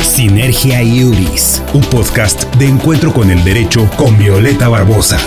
Sinergia Iuris, un podcast de encuentro con el derecho con Violeta Barbosa.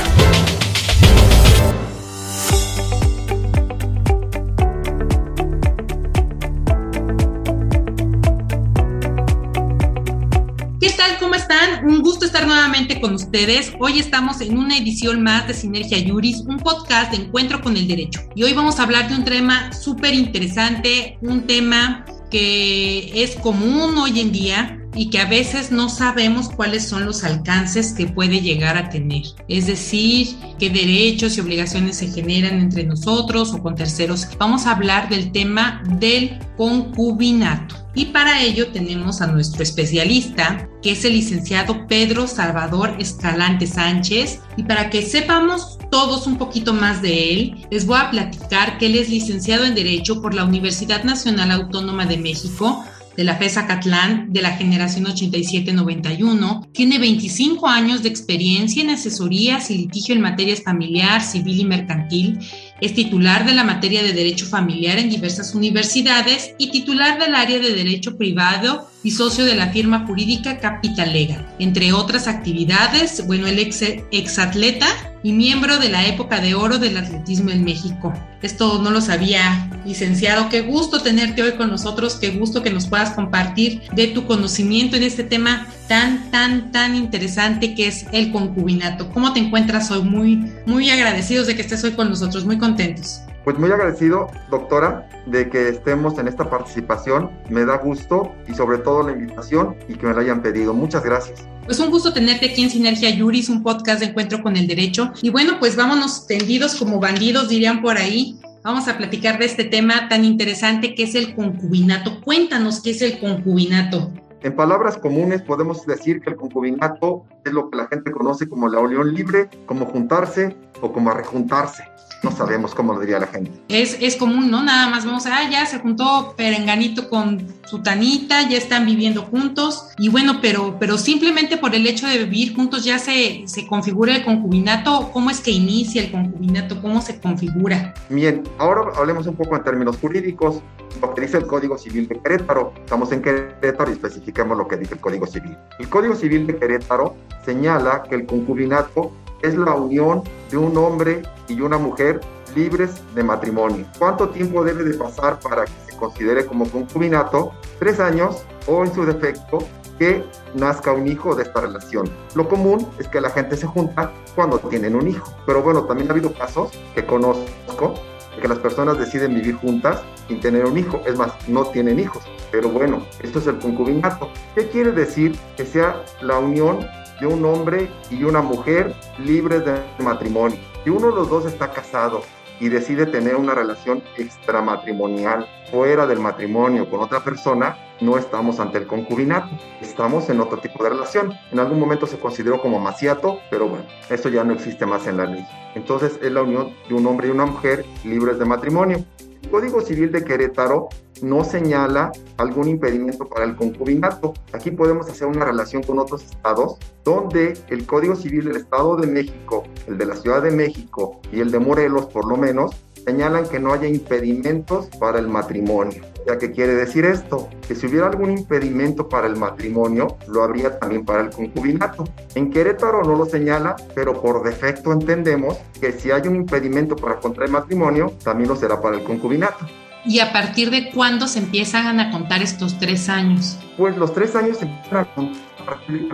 ¿Qué tal? ¿Cómo están? Un gusto estar nuevamente con ustedes. Hoy estamos en una edición más de Sinergia Iuris, un podcast de encuentro con el derecho. Y hoy vamos a hablar de un tema súper interesante, un tema que es común hoy en día y que a veces no sabemos cuáles son los alcances que puede llegar a tener. Es decir, qué derechos y obligaciones se generan entre nosotros o con terceros. Vamos a hablar del tema del concubinato. Y para ello tenemos a nuestro especialista, que es el licenciado Pedro Salvador Escalante Sánchez. Y para que sepamos todos un poquito más de él, les voy a platicar que él es licenciado en Derecho por la Universidad Nacional Autónoma de México de la FESA Catlán de la generación 87-91. Tiene 25 años de experiencia en asesorías y litigio en materias familiar, civil y mercantil. Es titular de la materia de Derecho Familiar en diversas universidades y titular del área de Derecho Privado y socio de la firma jurídica Capitalega. Entre otras actividades, bueno, el ex exatleta y miembro de la época de oro del atletismo en México. Esto no lo sabía, licenciado. Qué gusto tenerte hoy con nosotros, qué gusto que nos puedas compartir de tu conocimiento en este tema tan, tan, tan interesante que es el concubinato. ¿Cómo te encuentras hoy? Muy, muy agradecidos de que estés hoy con nosotros, muy contentos. Pues muy agradecido, doctora, de que estemos en esta participación. Me da gusto y sobre todo la invitación y que me la hayan pedido. Muchas gracias. Pues un gusto tenerte aquí en Sinergia Yuris, un podcast de encuentro con el derecho. Y bueno, pues vámonos tendidos como bandidos, dirían por ahí. Vamos a platicar de este tema tan interesante que es el concubinato. Cuéntanos qué es el concubinato. En palabras comunes podemos decir que el concubinato es lo que la gente conoce como la unión libre, como juntarse o como rejuntarse no sabemos cómo lo diría la gente. Es, es común, ¿no? Nada más vamos a, ah, ya se juntó Perenganito con Sutanita, ya están viviendo juntos, y bueno, pero, pero simplemente por el hecho de vivir juntos ya se, se configura el concubinato, ¿cómo es que inicia el concubinato? ¿Cómo se configura? Bien, ahora hablemos un poco en términos jurídicos, lo que dice el Código Civil de Querétaro, estamos en Querétaro y especificamos lo que dice el Código Civil. El Código Civil de Querétaro señala que el concubinato es la unión de un hombre y una mujer libres de matrimonio. ¿Cuánto tiempo debe de pasar para que se considere como concubinato? Tres años o en su defecto que nazca un hijo de esta relación. Lo común es que la gente se junta cuando tienen un hijo. Pero bueno, también ha habido casos que conozco que las personas deciden vivir juntas sin tener un hijo. Es más, no tienen hijos. Pero bueno, esto es el concubinato. ¿Qué quiere decir? Que sea la unión de un hombre y una mujer libres de matrimonio. Si uno de los dos está casado y decide tener una relación extramatrimonial fuera del matrimonio con otra persona, no estamos ante el concubinato, estamos en otro tipo de relación. En algún momento se consideró como maciato, pero bueno, eso ya no existe más en la ley. Entonces es la unión de un hombre y una mujer libres de matrimonio. Código Civil de Querétaro no señala algún impedimento para el concubinato. Aquí podemos hacer una relación con otros estados donde el Código Civil del Estado de México, el de la Ciudad de México y el de Morelos por lo menos, señalan que no haya impedimentos para el matrimonio. ¿Ya qué quiere decir esto? Que si hubiera algún impedimento para el matrimonio, lo habría también para el concubinato. En Querétaro no lo señala, pero por defecto entendemos que si hay un impedimento para contraer matrimonio, también lo será para el concubinato. ¿Y a partir de cuándo se empiezan a contar estos tres años? Pues los tres años se empiezan a contar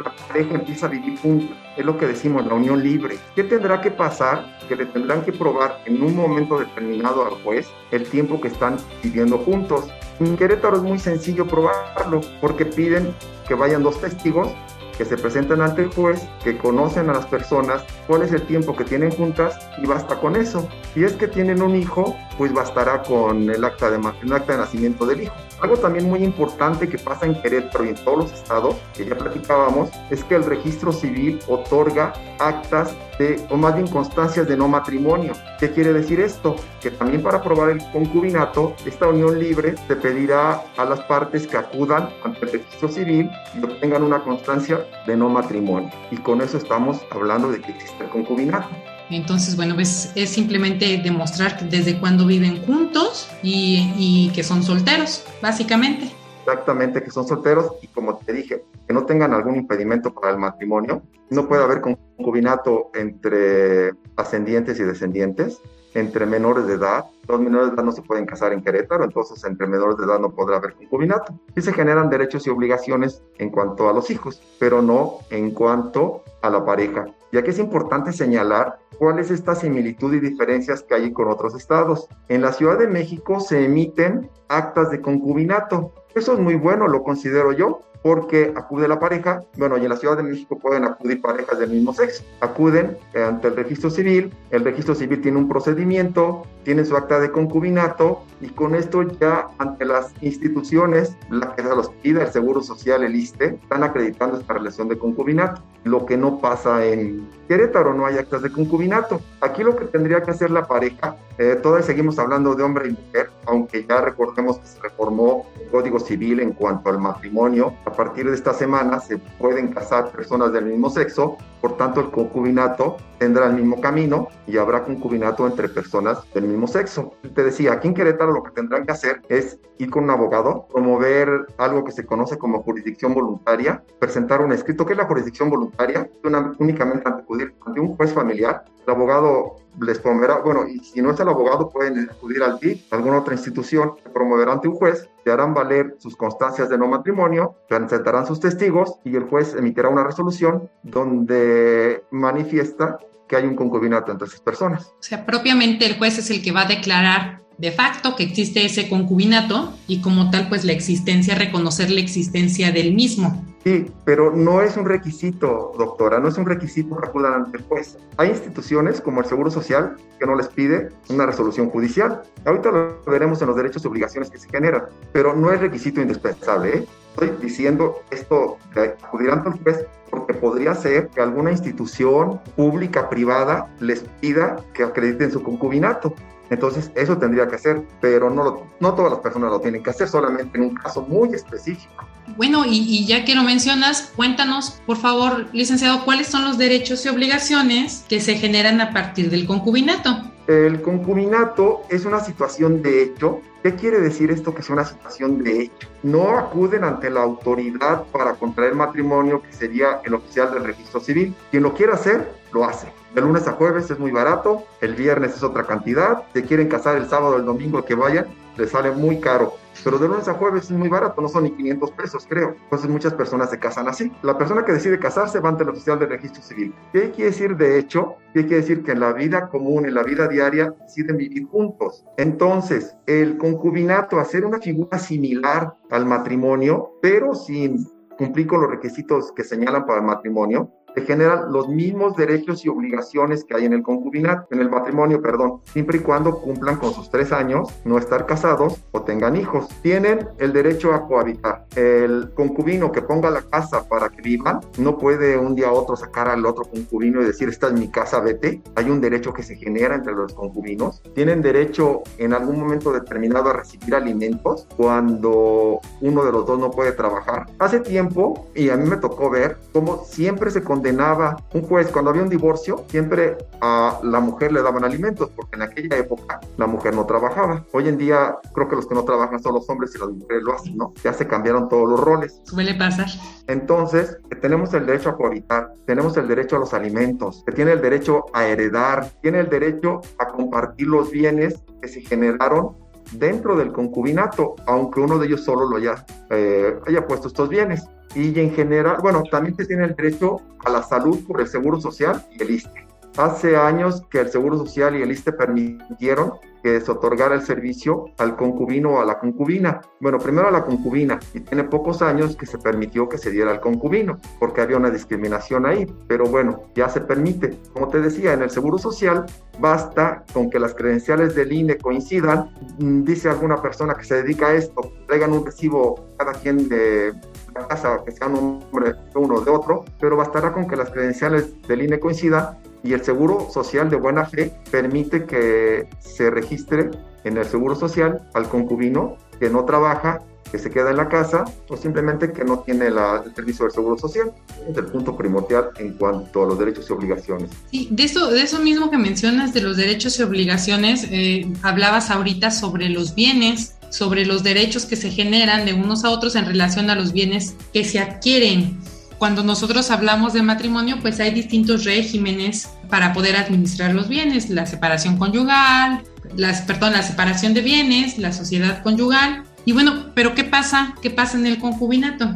la pareja empieza a vivir juntos. Es lo que decimos, la unión libre. ¿Qué tendrá que pasar? Que le tendrán que probar en un momento determinado al juez el tiempo que están viviendo juntos. En Querétaro es muy sencillo probarlo porque piden que vayan dos testigos que se presenten ante el juez, que conocen a las personas, cuál es el tiempo que tienen juntas y basta con eso. Si es que tienen un hijo, pues bastará con el acta de, el acta de nacimiento del hijo. Algo también muy importante que pasa en Querétaro y en todos los estados, que ya platicábamos, es que el registro civil otorga actas de, o más bien constancias de no matrimonio. ¿Qué quiere decir esto? Que también para aprobar el concubinato, esta unión libre se pedirá a las partes que acudan ante el registro civil y obtengan una constancia de no matrimonio. Y con eso estamos hablando de que existe el concubinato. Entonces, bueno, es, es simplemente demostrar desde cuándo viven juntos y, y, que son solteros, básicamente. exactamente que son solteros y como te dije, que no tengan algún impedimento para el matrimonio. No puede haber concubinato entre ascendientes y descendientes, entre menores de edad. Los menores de edad no se pueden casar en Querétaro, entonces entre menores de edad no podrá haber concubinato. Y se generan derechos y obligaciones en cuanto a los hijos, pero no en cuanto a la pareja. Y aquí es importante señalar cuál es esta similitud y diferencias que hay con otros estados. En la Ciudad de México se emiten actas de concubinato. Eso es muy bueno, lo considero yo, porque acude la pareja, bueno, y en la Ciudad de México pueden acudir parejas del mismo sexo, acuden ante el registro civil, el registro civil tiene un procedimiento, tiene su acta de concubinato y con esto ya ante las instituciones, la que se los pida, el Seguro Social, el ISTE, están acreditando esta relación de concubinato, lo que no pasa en Querétaro, no hay actas de concubinato. Aquí lo que tendría que hacer la pareja, eh, todavía seguimos hablando de hombre y mujer, aunque ya recordemos que se reformó el Código Civil en cuanto al matrimonio, a partir de esta semana se pueden casar personas del mismo sexo, por tanto el concubinato tendrá el mismo camino y habrá concubinato entre personas del mismo sexo. Te decía, aquí en Querétaro lo que tendrán que hacer es ir con un abogado, promover algo que se conoce como jurisdicción voluntaria, presentar un escrito. ¿Qué es la jurisdicción voluntaria? Una, únicamente ante un juez familiar. El abogado les promoverá, bueno, y si no es el abogado, pueden acudir al DIF, alguna otra institución que promoverá ante un juez, se harán valer sus constancias de no matrimonio, presentarán sus testigos y el juez emitirá una resolución donde manifiesta que hay un concubinato entre esas personas. O sea, propiamente el juez es el que va a declarar de facto que existe ese concubinato y como tal pues la existencia, reconocer la existencia del mismo. Sí, pero no es un requisito, doctora, no es un requisito acudan ante el juez. Hay instituciones como el Seguro Social que no les pide una resolución judicial. Ahorita lo veremos en los derechos y obligaciones que se generan, pero no es requisito indispensable. ¿eh? Estoy diciendo esto de acudir ante el juez porque podría ser que alguna institución pública, privada, les pida que acrediten su concubinato. Entonces, eso tendría que hacer, pero no, no todas las personas lo tienen que hacer, solamente en un caso muy específico. Bueno, y, y, ya que lo mencionas, cuéntanos, por favor, licenciado, cuáles son los derechos y obligaciones que se generan a partir del concubinato. El concubinato es una situación de hecho. ¿Qué quiere decir esto que es una situación de hecho? No acuden ante la autoridad para contraer matrimonio, que sería el oficial del registro civil. Quien lo quiera hacer, lo hace. De lunes a jueves es muy barato, el viernes es otra cantidad, si quieren casar el sábado o el domingo que vayan, les sale muy caro. Pero de lunes a jueves es muy barato, no son ni 500 pesos, creo. Entonces muchas personas se casan así. La persona que decide casarse va ante el oficial del registro civil. ¿Qué quiere decir de hecho? ¿Qué quiere decir? Que en la vida común, en la vida diaria, deciden vivir juntos. Entonces, el concubinato, hacer una figura similar al matrimonio, pero sin cumplir con los requisitos que señalan para el matrimonio, se generan los mismos derechos y obligaciones que hay en el concubinato, en el matrimonio, perdón, siempre y cuando cumplan con sus tres años, no estar casados o tengan hijos. Tienen el derecho a cohabitar. El concubino que ponga la casa para que vivan, no puede un día a otro sacar al otro concubino y decir, esta es mi casa, vete. Hay un derecho que se genera entre los concubinos. Tienen derecho en algún momento determinado a recibir alimentos cuando uno de los dos no puede trabajar. Hace tiempo, y a mí me tocó ver cómo siempre se condena condenaba un juez cuando había un divorcio, siempre a la mujer le daban alimentos, porque en aquella época la mujer no trabajaba. Hoy en día creo que los que no trabajan son los hombres y las mujeres lo hacen, ¿no? Ya se cambiaron todos los roles. Suele pasar. Entonces, tenemos el derecho a cohabitar, tenemos el derecho a los alimentos, que tiene el derecho a heredar, tiene el derecho a compartir los bienes que se generaron dentro del concubinato, aunque uno de ellos solo lo haya, eh, haya puesto estos bienes y en general, bueno, también se tiene el derecho a la salud por el Seguro Social y el ISTE. Hace años que el Seguro Social y el ISTE permitieron que se otorgara el servicio al concubino o a la concubina. Bueno, primero a la concubina y tiene pocos años que se permitió que se diera al concubino porque había una discriminación ahí, pero bueno, ya se permite. Como te decía, en el Seguro Social basta con que las credenciales del INE coincidan, mm, dice alguna persona que se dedica a esto, traigan un recibo cada quien de la casa, que sea un hombre de uno de otro, pero bastará con que las credenciales del INE coincidan y el Seguro Social de buena fe permite que se registre en el Seguro Social al concubino que no trabaja, que se queda en la casa o simplemente que no tiene la, el servicio del Seguro Social. Es el punto primordial en cuanto a los derechos y obligaciones. Sí, de eso, de eso mismo que mencionas de los derechos y obligaciones, eh, hablabas ahorita sobre los bienes sobre los derechos que se generan de unos a otros en relación a los bienes que se adquieren. Cuando nosotros hablamos de matrimonio, pues hay distintos regímenes para poder administrar los bienes, la separación conyugal, las, perdón, la separación de bienes, la sociedad conyugal. Y bueno, pero ¿qué pasa? ¿Qué pasa en el concubinato?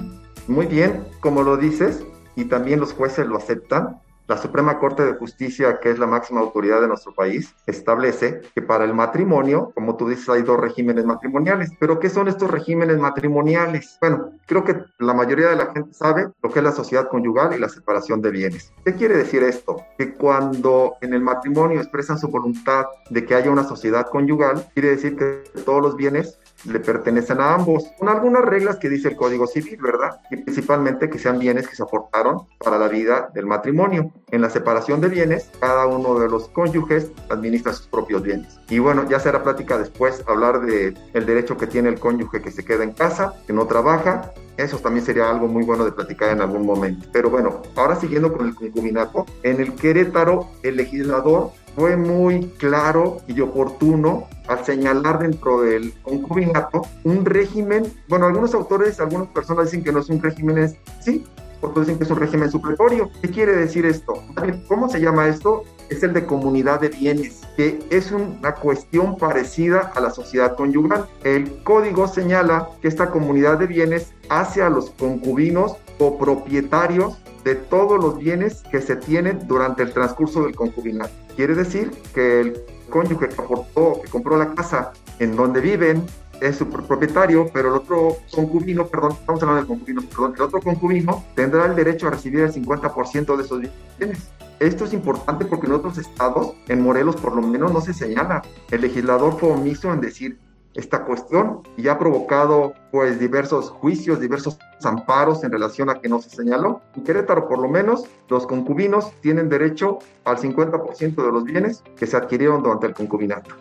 Muy bien, como lo dices, y también los jueces lo aceptan, la Suprema Corte de Justicia, que es la máxima autoridad de nuestro país, establece que para el matrimonio, como tú dices, hay dos regímenes matrimoniales. Pero ¿qué son estos regímenes matrimoniales? Bueno, creo que la mayoría de la gente sabe lo que es la sociedad conyugal y la separación de bienes. ¿Qué quiere decir esto? Que cuando en el matrimonio expresan su voluntad de que haya una sociedad conyugal, quiere decir que todos los bienes le pertenecen a ambos, con algunas reglas que dice el Código Civil, ¿verdad? Y principalmente que sean bienes que se aportaron para la vida del matrimonio. En la separación de bienes, cada uno de los cónyuges administra sus propios bienes. Y bueno, ya será plática después hablar de el derecho que tiene el cónyuge que se queda en casa, que no trabaja, eso también sería algo muy bueno de platicar en algún momento. Pero bueno, ahora siguiendo con el concubinato, en el Querétaro el legislador fue muy claro y oportuno al señalar dentro del concubinato un régimen, bueno, algunos autores, algunas personas dicen que no es un régimen, sí, otros dicen que es un régimen supletorio. ¿Qué quiere decir esto? ¿Cómo se llama esto? Es el de comunidad de bienes, que es una cuestión parecida a la sociedad conyugal. El código señala que esta comunidad de bienes hace a los concubinos o propietarios de todos los bienes que se tienen durante el transcurso del concubinato. Quiere decir que el cónyuge que aportó, que compró la casa en donde viven, es su propietario, pero el otro concubino, perdón, estamos hablando del concubino, perdón, el otro concubino tendrá el derecho a recibir el 50% de esos bienes. Esto es importante porque en otros estados, en Morelos por lo menos, no se señala. El legislador fue omiso en decir esta cuestión y ha provocado pues diversos juicios, diversos amparos en relación a que no se señaló. En Querétaro por lo menos los concubinos tienen derecho al 50% de los bienes que se adquirieron durante el concubinato.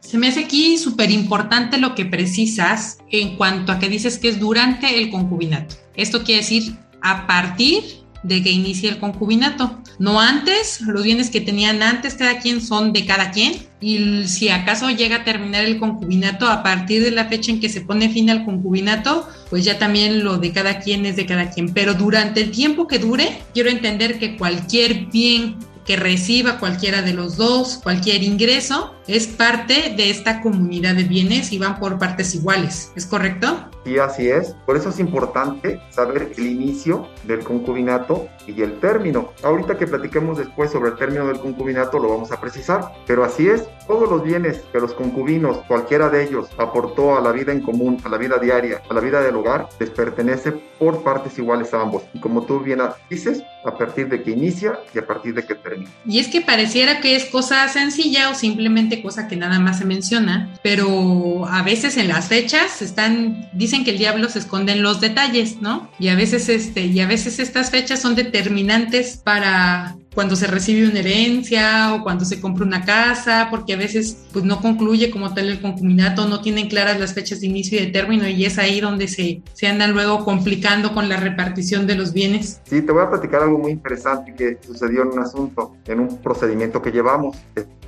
Se me hace aquí súper importante lo que precisas en cuanto a que dices que es durante el concubinato. Esto quiere decir a partir de que inicie el concubinato. No antes, los bienes que tenían antes cada quien son de cada quien y si acaso llega a terminar el concubinato a partir de la fecha en que se pone fin al concubinato, pues ya también lo de cada quien es de cada quien. Pero durante el tiempo que dure, quiero entender que cualquier bien que reciba cualquiera de los dos, cualquier ingreso, es parte de esta comunidad de bienes y van por partes iguales. ¿Es correcto? Sí, así es. Por eso es importante saber el inicio del concubinato y el término. Ahorita que platiquemos después sobre el término del concubinato lo vamos a precisar. Pero así es, todos los bienes que los concubinos, cualquiera de ellos, aportó a la vida en común, a la vida diaria, a la vida del hogar, les pertenece por partes iguales a ambos. Y como tú bien dices, a partir de que inicia y a partir de que termina. Y es que pareciera que es cosa sencilla o simplemente cosa que nada más se menciona, pero a veces en las fechas están, dicen que el diablo se esconde en los detalles, ¿no? Y a veces este, y a veces estas fechas son determinantes para cuando se recibe una herencia o cuando se compra una casa, porque a veces pues no concluye como tal el concubinato, no tienen claras las fechas de inicio y de término y es ahí donde se, se andan luego complicando con la repartición de los bienes. Sí, te voy a platicar algo muy interesante que sucedió en un asunto, en un procedimiento que llevamos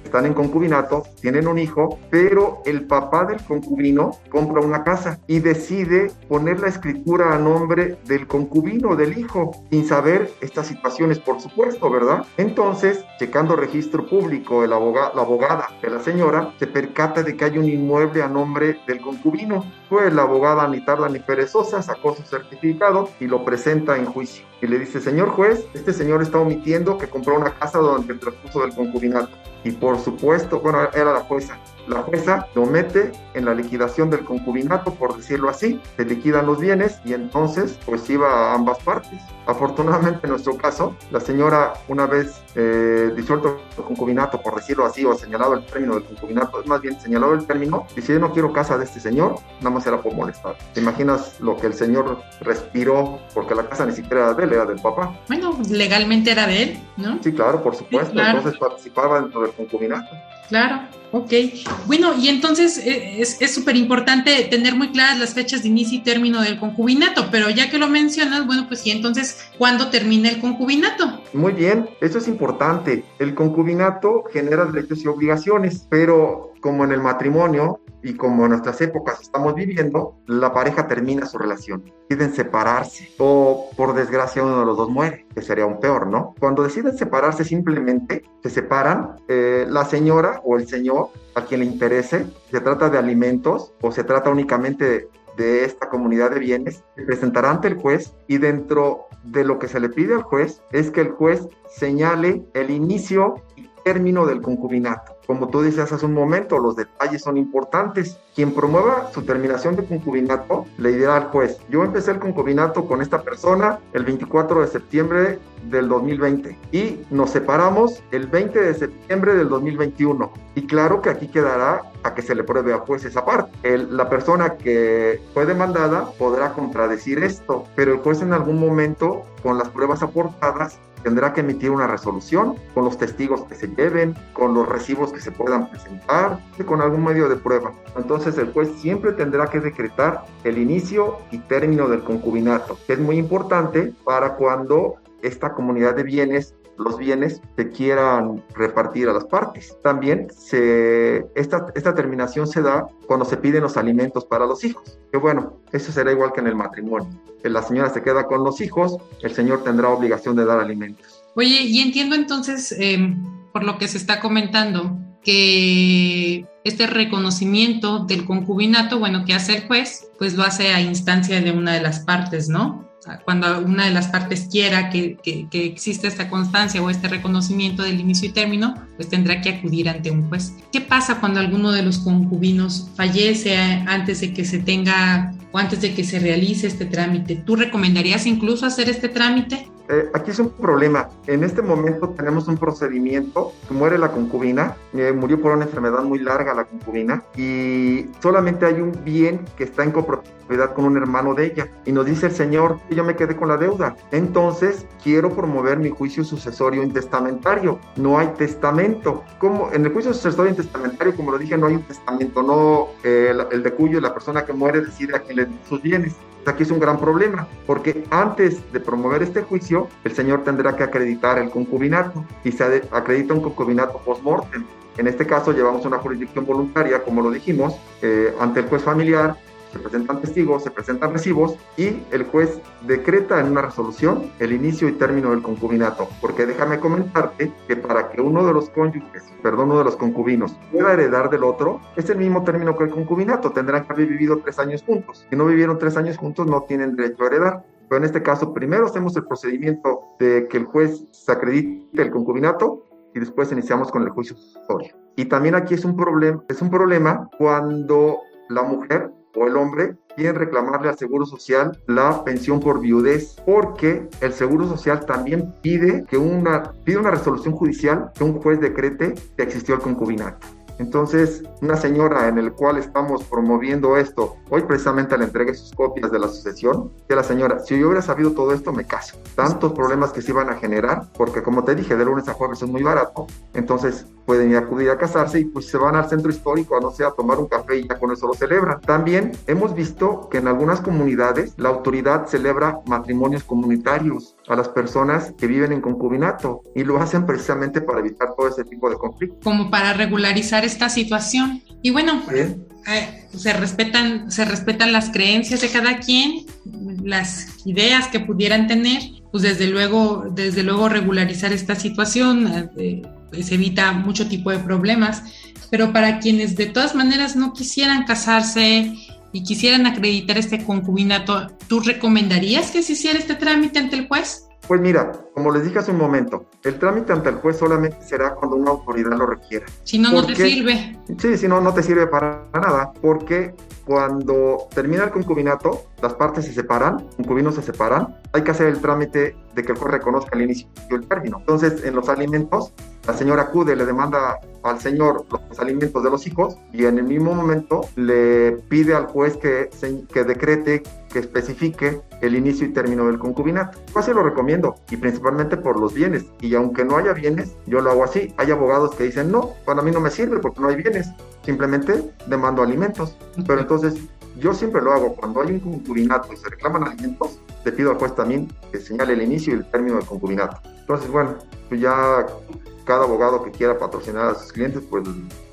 están en concubinato, tienen un hijo, pero el papá del concubino compra una casa y decide poner la escritura a nombre del concubino, del hijo, sin saber estas situaciones, por supuesto, ¿verdad? Entonces, checando registro público, el la abogada de la señora se percata de que hay un inmueble a nombre del concubino. Pues la abogada ni tarda ni perezosa sacó su certificado y lo presenta en juicio. Y le dice, señor juez, este señor está omitiendo que compró una casa durante el transcurso del concubinato. Y por supuesto, bueno, era la jueza. La jueza lo mete en la liquidación del concubinato, por decirlo así, se liquidan los bienes y entonces pues iba a ambas partes. Afortunadamente en nuestro caso, la señora una vez eh, disuelto el concubinato, por decirlo así, o señalado el término del concubinato, es más bien señalado el término, dice yo no quiero casa de este señor, nada más era por molestar. ¿Te imaginas lo que el señor respiró? Porque la casa ni siquiera era de él, era del papá. Bueno, legalmente era de él, ¿no? Sí, claro, por supuesto. Entonces participaba dentro del concubinato. Claro, ok. Bueno, y entonces eh, es súper importante tener muy claras las fechas de inicio y término del concubinato, pero ya que lo mencionas, bueno, pues sí, entonces, ¿cuándo termina el concubinato? Muy bien, eso es importante. El concubinato genera derechos y obligaciones, pero como en el matrimonio, y como en nuestras épocas estamos viviendo, la pareja termina su relación, deciden separarse o por desgracia uno de los dos muere, que sería un peor, ¿no? Cuando deciden separarse simplemente se separan, eh, la señora o el señor a quien le interese, se trata de alimentos o se trata únicamente de esta comunidad de bienes, se presentará ante el juez y dentro de lo que se le pide al juez es que el juez señale el inicio y término del concubinato. Como tú dices hace un momento, los detalles son importantes. Quien promueva su terminación de concubinato le dirá al juez, yo empecé el concubinato con esta persona el 24 de septiembre del 2020 y nos separamos el 20 de septiembre del 2021. Y claro que aquí quedará a que se le pruebe a juez esa parte. la persona que fue demandada podrá contradecir esto, pero el juez en algún momento, con las pruebas aportadas, tendrá que emitir una resolución con los testigos que se lleven, con los recibos que se puedan presentar, con algún medio de prueba. Entonces el juez siempre tendrá que decretar el inicio y término del concubinato, que es muy importante para cuando esta comunidad de bienes los bienes se quieran repartir a las partes. También se, esta, esta terminación se da cuando se piden los alimentos para los hijos. Que bueno, eso será igual que en el matrimonio. Que la señora se queda con los hijos, el señor tendrá obligación de dar alimentos. Oye, y entiendo entonces, em, por lo que se está comentando, que este reconocimiento del concubinato, bueno, que hace el juez, pues lo hace a instancia de una de las partes, ¿no? Cuando una de las partes quiera que, que, que, exista esta constancia o este reconocimiento del inicio y término, pues tendrá que acudir ante un juez. ¿Qué pasa cuando alguno de los concubinos fallece antes de que se tenga o antes de que se realice este trámite? ¿Tú recomendarías incluso hacer este trámite? Eh, aquí es un problema. En este momento tenemos un procedimiento muere la concubina, eh, murió por una enfermedad muy larga la concubina y solamente hay un bien que está en copropiedad con un hermano de ella y nos dice el señor yo me quedé con la deuda. Entonces quiero promover mi juicio sucesorio intestamentario. No hay testamento. Como en el juicio sucesorio intestamentario, como lo dije, no hay un testamento. No eh, el, el de cuyo la persona que muere decide a quién le sus bienes aquí es un gran problema, porque antes de promover este juicio, el señor tendrá que acreditar el concubinato y se acredita un concubinato post-mortem. En este caso llevamos una jurisdicción voluntaria, como lo dijimos, eh, ante el juez familiar se presentan testigos, se presentan recibos y el juez decreta en una resolución el inicio y término del concubinato. Porque déjame comentarte que para que uno de los cónyuges, perdón, uno de los concubinos pueda heredar del otro, es el mismo término que el concubinato. Tendrán que haber vivido tres años juntos. Si no vivieron tres años juntos, no tienen derecho a heredar. Pero en este caso, primero hacemos el procedimiento de que el juez se acredite el concubinato y después iniciamos con el juicio sucesorio. Y también aquí es un problema, es un problema cuando la mujer o el hombre quieren reclamarle al Seguro Social la pensión por viudez, porque el Seguro Social también pide que una, pide una resolución judicial que un juez decrete que existió el concubinato. Entonces, una señora en el cual estamos promoviendo esto, hoy precisamente le entregué sus copias de la sucesión, que la señora, si yo hubiera sabido todo esto, me caso. Tantos problemas que se iban a generar, porque como te dije, de lunes a jueves es muy barato, entonces pueden acudir a casarse y pues se van al centro histórico a no sé, a tomar un café y ya con eso lo celebran. También hemos visto que en algunas comunidades la autoridad celebra matrimonios comunitarios a las personas que viven en concubinato y lo hacen precisamente para evitar todo ese tipo de conflictos. Como para regularizar esta situación. Y bueno, eh, se, respetan, se respetan las creencias de cada quien, las ideas que pudieran tener, pues desde luego, desde luego regularizar esta situación eh, se evita mucho tipo de problemas, pero para quienes de todas maneras no quisieran casarse y quisieran acreditar este concubinato, ¿tú recomendarías que se hiciera este trámite ante el juez? Pues mira, como les dije hace un momento, el trámite ante el juez solamente será cuando una autoridad lo requiera. Si no, no te sirve. Sí, si no, no te sirve para nada, porque cuando termina el concubinato, las partes se separan, concubinos se separan, hay que hacer el trámite de que el juez reconozca el inicio y el término. Entonces, en los alimentos, la señora acude, le demanda al señor los alimentos de los hijos y en el mismo momento le pide al juez que, que decrete, que especifique el inicio y término del concubinato. Yo así lo recomiendo y principalmente por los bienes. Y aunque no haya bienes, yo lo hago así. Hay abogados que dicen, no, para mí no me sirve porque no hay bienes. Simplemente demando alimentos. Pero entonces yo siempre lo hago. Cuando hay un concubinato y se reclaman alimentos, le pido al juez también que señale el inicio y el término del concubinato. Entonces, bueno, pues ya cada abogado que quiera patrocinar a sus clientes, pues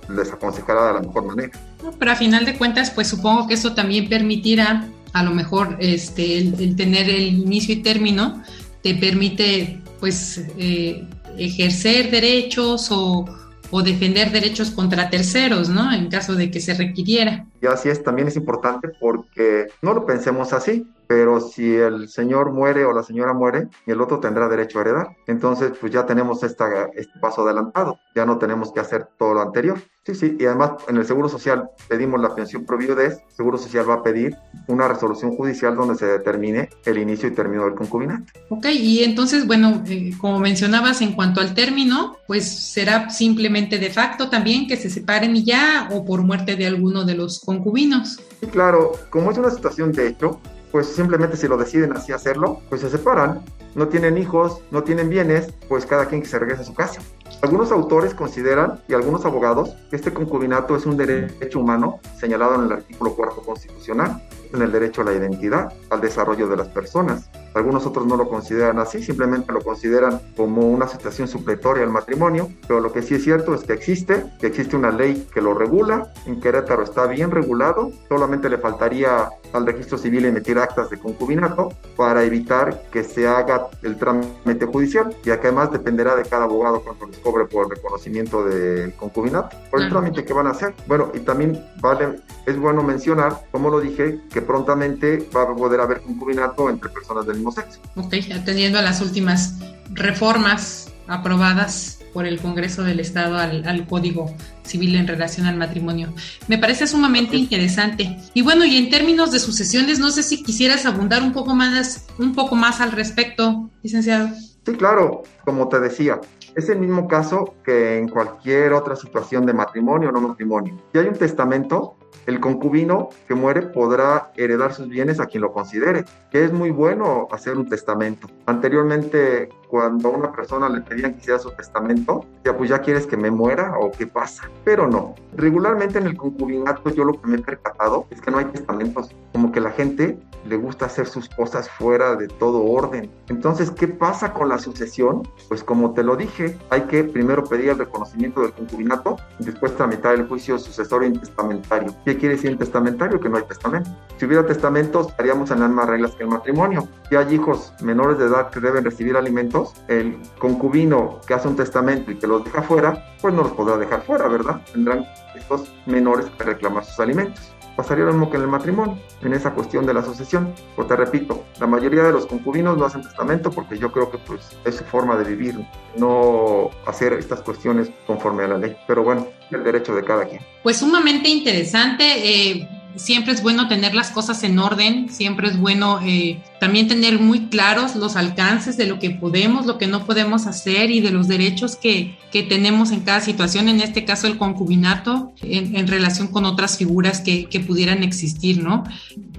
les aconsejará de la mejor manera. Pero a final de cuentas, pues supongo que eso también permitirá, a lo mejor, este, el, tener el inicio y término, te permite, pues, eh, ejercer derechos o, o defender derechos contra terceros, ¿no? En caso de que se requiriera. Y así es, también es importante porque no lo pensemos así pero si el señor muere o la señora muere, el otro tendrá derecho a heredar. Entonces, pues ya tenemos esta, este paso adelantado, ya no tenemos que hacer todo lo anterior. Sí, sí, y además en el Seguro Social pedimos la pensión pro viudez, el Seguro Social va a pedir una resolución judicial donde se determine el inicio y término del concubinato. Ok, y entonces, bueno, eh, como mencionabas en cuanto al término, pues será simplemente de facto también que se separen y ya, o por muerte de alguno de los concubinos. Sí, claro, como es una situación de hecho, pues simplemente si lo deciden así hacerlo, pues se separan, no tienen hijos, no tienen bienes, pues cada quien que se regrese a su casa. Algunos autores consideran, y algunos abogados, que este concubinato es un derecho humano señalado en el artículo cuarto constitucional, en el derecho a la identidad, al desarrollo de las personas, algunos otros no lo consideran así, simplemente lo consideran como una situación supletoria al matrimonio, pero lo que sí es cierto es que existe, que existe una ley que lo regula, en Querétaro está bien regulado, solamente le faltaría al registro civil emitir actas de concubinato para evitar que se haga el trámite judicial, ya que además dependerá de cada abogado cuando les cobre por el reconocimiento del concubinato, por el trámite que van a hacer. Bueno, y también vale, es bueno mencionar, como lo dije, que prontamente va a poder haber concubinato entre personas del sexo. Ok, atendiendo a las últimas reformas aprobadas por el Congreso del Estado al, Código Civil en relación al matrimonio. Me parece sumamente interesante. Y bueno, y en términos de sucesiones, no sé si quisieras abundar un poco más, un poco más al respecto, licenciado. Sí, claro, como te decía, es el mismo caso que en cualquier otra situación de matrimonio o no matrimonio. Si hay un testamento, el concubino que muere podrá heredar sus bienes a quien lo considere, que es muy bueno hacer un testamento. Anteriormente, cuando a una persona le pedían que hiciera su testamento, ya pues ya quieres que me muera o qué pasa. Pero no, regularmente en el concubinato yo lo que me he percatado es que no hay testamentos, como que la gente le gusta hacer sus cosas fuera de todo orden. Entonces, ¿qué pasa con la sucesión? Pues como te lo dije, hay que primero pedir el reconocimiento del concubinato y después tramitar el juicio sucesorio intestamentario. ¿Qué quiere decir intestamentario? Que no hay testamento. Si hubiera testamentos, estaríamos en las mismas reglas que el matrimonio. Si hay hijos menores de edad que deben recibir alimentos, el concubino que hace un testamento y que los deja fuera, pues no los podrá dejar fuera, ¿verdad? Tendrán estos menores que reclamar sus alimentos pasaría lo mismo que en el matrimonio, en esa cuestión de la sucesión. Pues te repito, la mayoría de los concubinos no hacen testamento porque yo creo que pues es su forma de vivir, no hacer estas cuestiones conforme a la ley. Pero bueno, el derecho de cada quien. Pues sumamente interesante. Eh siempre es bueno tener las cosas en orden, siempre es bueno eh, también tener muy claros los alcances de lo que podemos, lo que no podemos hacer y de los derechos que, que tenemos en cada situación, en este caso el concubinato, en, relación con otras figuras que, que, pudieran existir, ¿no?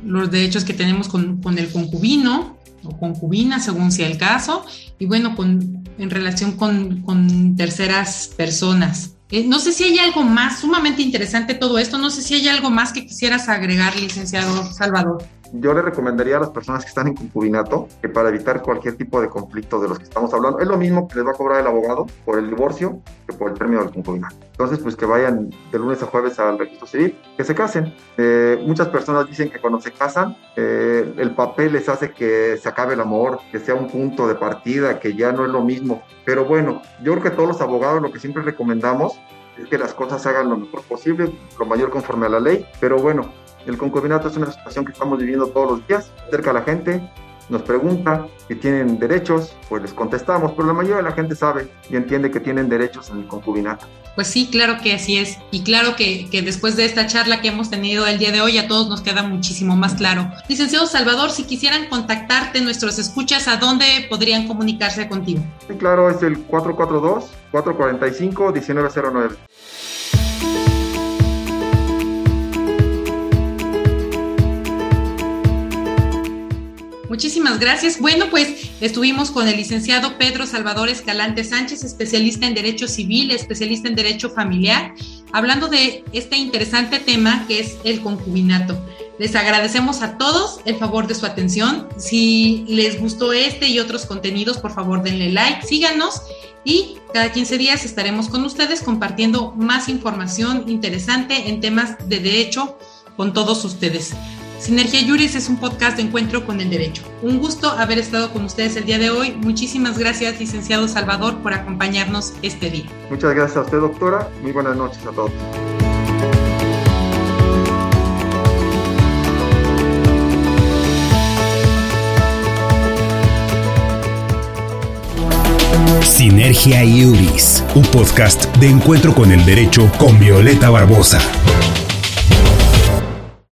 Los derechos que tenemos con, con el concubino o concubina, según sea el caso, y bueno, con, en relación con, con terceras personas. No sé si hay algo más, sumamente interesante todo esto, no sé si hay algo más que quisieras agregar, licenciado Salvador yo le recomendaría a las personas que están en concubinato que para evitar cualquier tipo de conflicto de los que estamos hablando, es lo mismo que les va a cobrar el abogado por el divorcio que por el término del concubinato. Entonces, pues que vayan de lunes a jueves al registro civil, que se casen. Eh, muchas personas dicen que cuando se casan, eh, el papel les hace que se acabe el amor, que sea un punto de partida, que ya no es lo mismo. Pero bueno, yo creo que todos los abogados lo que siempre recomendamos es que las cosas se hagan lo mejor posible, lo mayor conforme a la ley. Pero bueno, el concubinato es una situación que estamos viviendo todos los días, cerca a la gente, nos pregunta que tienen derechos, pues les contestamos, pero la mayoría de la gente sabe y entiende que tienen derechos en el concubinato. Pues sí, claro que así es. Y claro que, que, después de esta charla que hemos tenido el día de hoy, a todos nos queda muchísimo más claro. Licenciado Salvador, si quisieran contactarte, nuestros escuchas, ¿a dónde podrían comunicarse contigo? Sí, claro, es el 442-445-1909. Muchísimas gracias. Bueno, pues estuvimos con el licenciado Pedro Salvador Escalante Sánchez, especialista en Derecho Civil, especialista en Derecho Familiar, hablando de este interesante tema que es el concubinato. Les agradecemos a todos el favor de su atención. Si les gustó este y otros contenidos, por favor denle like, síganos y cada 15 días estaremos con ustedes compartiendo más información interesante en temas de derecho con todos ustedes. Sinergia Juris es un podcast de encuentro con el derecho. Un gusto haber estado con ustedes el día de hoy. Muchísimas gracias, licenciado Salvador, por acompañarnos este día. Muchas gracias a usted, doctora. Muy buenas noches a todos. Sinergia Iuris, un podcast de encuentro con el derecho con Violeta Barbosa.